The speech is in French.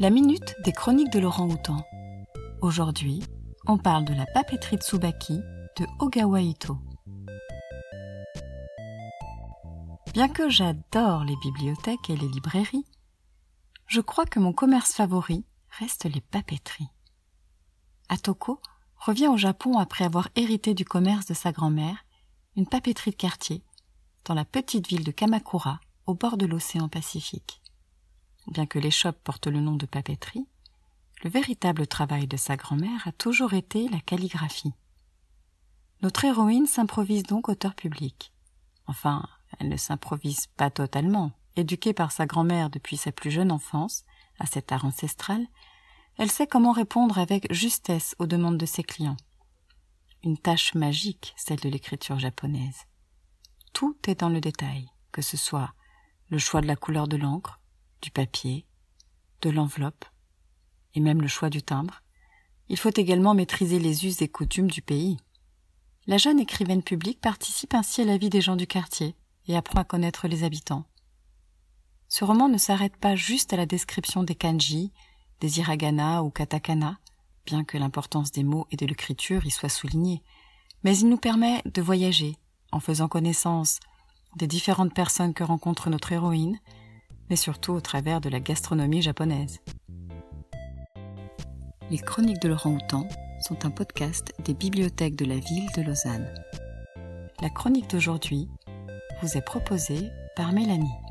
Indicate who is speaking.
Speaker 1: La minute des chroniques de Laurent Houtan. Aujourd'hui, on parle de la papeterie Tsubaki de Ogawa Ito. Bien que j'adore les bibliothèques et les librairies, je crois que mon commerce favori reste les papeteries. Atoko revient au Japon après avoir hérité du commerce de sa grand-mère, une papeterie de quartier, dans la petite ville de Kamakura, au bord de l'océan Pacifique. Bien que l'échoppe porte le nom de papeterie, le véritable travail de sa grand-mère a toujours été la calligraphie. Notre héroïne s'improvise donc auteur public. Enfin, elle ne s'improvise pas totalement. Éduquée par sa grand-mère depuis sa plus jeune enfance, à cet art ancestral, elle sait comment répondre avec justesse aux demandes de ses clients. Une tâche magique, celle de l'écriture japonaise. Tout est dans le détail, que ce soit le choix de la couleur de l'encre, du papier, de l'enveloppe, et même le choix du timbre. Il faut également maîtriser les us et coutumes du pays. La jeune écrivaine publique participe ainsi à la vie des gens du quartier et apprend à connaître les habitants. Ce roman ne s'arrête pas juste à la description des kanji, des hiragana ou katakana, bien que l'importance des mots et de l'écriture y soit soulignée, mais il nous permet de voyager en faisant connaissance des différentes personnes que rencontre notre héroïne, mais surtout au travers de la gastronomie japonaise. Les Chroniques de Laurent Houtan sont un podcast des bibliothèques de la ville de Lausanne. La chronique d'aujourd'hui vous est proposée par Mélanie.